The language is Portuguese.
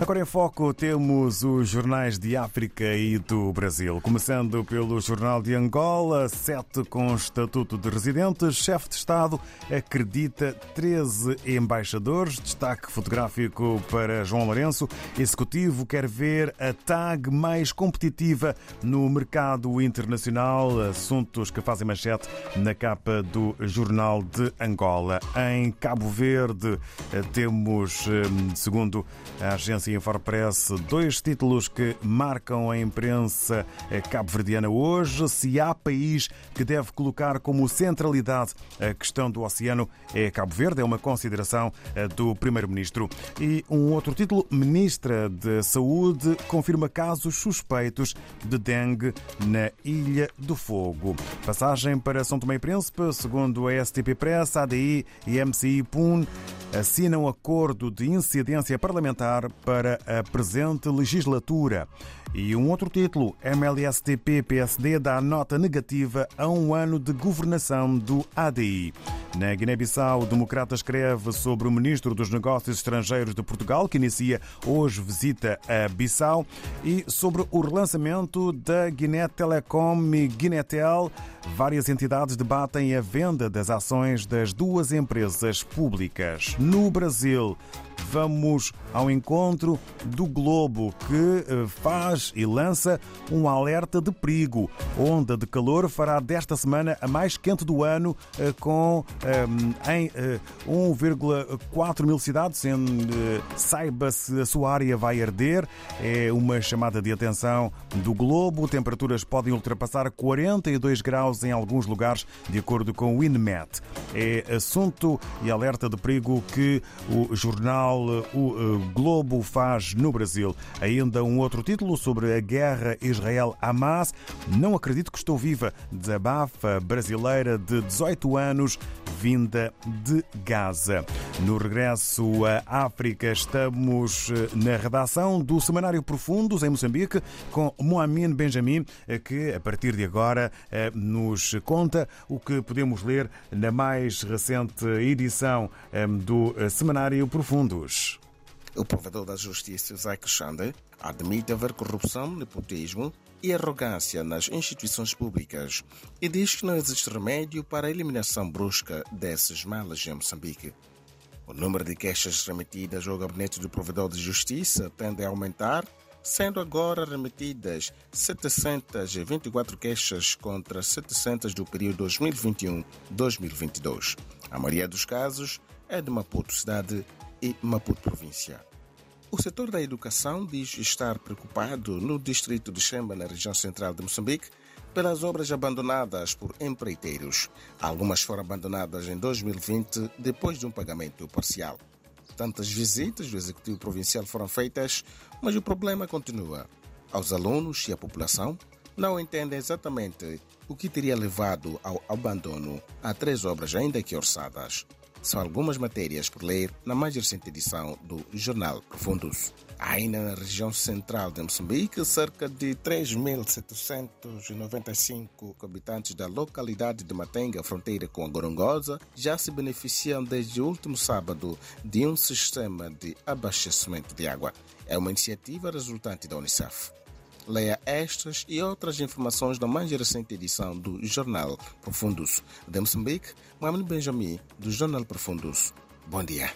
Agora em foco temos os jornais de África e do Brasil. Começando pelo Jornal de Angola, sete com estatuto de residentes. Chefe de Estado acredita 13 embaixadores. Destaque fotográfico para João Lourenço. Executivo quer ver a TAG mais competitiva no mercado internacional. Assuntos que fazem manchete na capa do Jornal de Angola. Em Cabo Verde temos, segundo a agência Infopress, dois títulos que marcam a imprensa cabo-verdiana hoje. Se há país que deve colocar como centralidade a questão do oceano, é Cabo Verde, é uma consideração do Primeiro-Ministro. E um outro título, Ministra de Saúde confirma casos suspeitos de dengue na Ilha do Fogo. Passagem para São Tomé e Príncipe, segundo a STP Press, ADI e MCI PUN assinam acordo de incidência parlamentar para a presente legislatura. E um outro título, MLSTP-PSD dá nota negativa a um ano de governação do ADI. Na Guiné-Bissau, o Democrata escreve sobre o Ministro dos Negócios Estrangeiros de Portugal, que inicia hoje visita a Bissau, e sobre o relançamento da Guiné Telecom e Guinetel. Várias entidades debatem a venda das ações das duas empresas públicas. No Brasil, vamos ao encontro do Globo, que faz e lança um alerta de perigo. Onda de calor fará desta semana a mais quente do ano, com em 1,4 mil cidades. Saiba se a sua área vai arder. É uma chamada de atenção do Globo. Temperaturas podem ultrapassar 42 graus em alguns lugares, de acordo com o INMET. É assunto e alerta de perigo que o jornal O Globo faz no Brasil. Ainda um outro título sobre a guerra Israel-Hamas. Não acredito que estou viva. Desabafa brasileira de 18 anos, vinda de Gaza. No regresso à África, estamos na redação do Semanário Profundos em Moçambique com Moamin Benjamin, que a partir de agora nos conta o que podemos ler na mais recente edição do Semanário Profundos. O provedor da Justiça, Isaac Xande, admite haver corrupção, nepotismo e arrogância nas instituições públicas e diz que não existe remédio para a eliminação brusca desses males em Moçambique. O número de queixas remetidas ao gabinete do provedor de justiça tende a aumentar, sendo agora remetidas 724 queixas contra 700 do período 2021-2022. A maioria dos casos é de Maputo cidade e Maputo província. O setor da educação diz estar preocupado no distrito de Xemba, na região central de Moçambique, pelas obras abandonadas por empreiteiros. Algumas foram abandonadas em 2020 depois de um pagamento parcial. Tantas visitas do Executivo Provincial foram feitas, mas o problema continua. Aos alunos e à população não entendem exatamente o que teria levado ao abandono a três obras ainda que orçadas. São algumas matérias por ler na mais recente edição do Jornal Profundos. Ainda na região central de Moçambique, cerca de 3.795 habitantes da localidade de Matenga, fronteira com a Gorongosa, já se beneficiam desde o último sábado de um sistema de abastecimento de água. É uma iniciativa resultante da Unicef. Leia estas e outras informações na mais recente edição do Jornal Profundos de Moçambique. Mohamed Benjamin, do Jornal Profundos. Bom dia.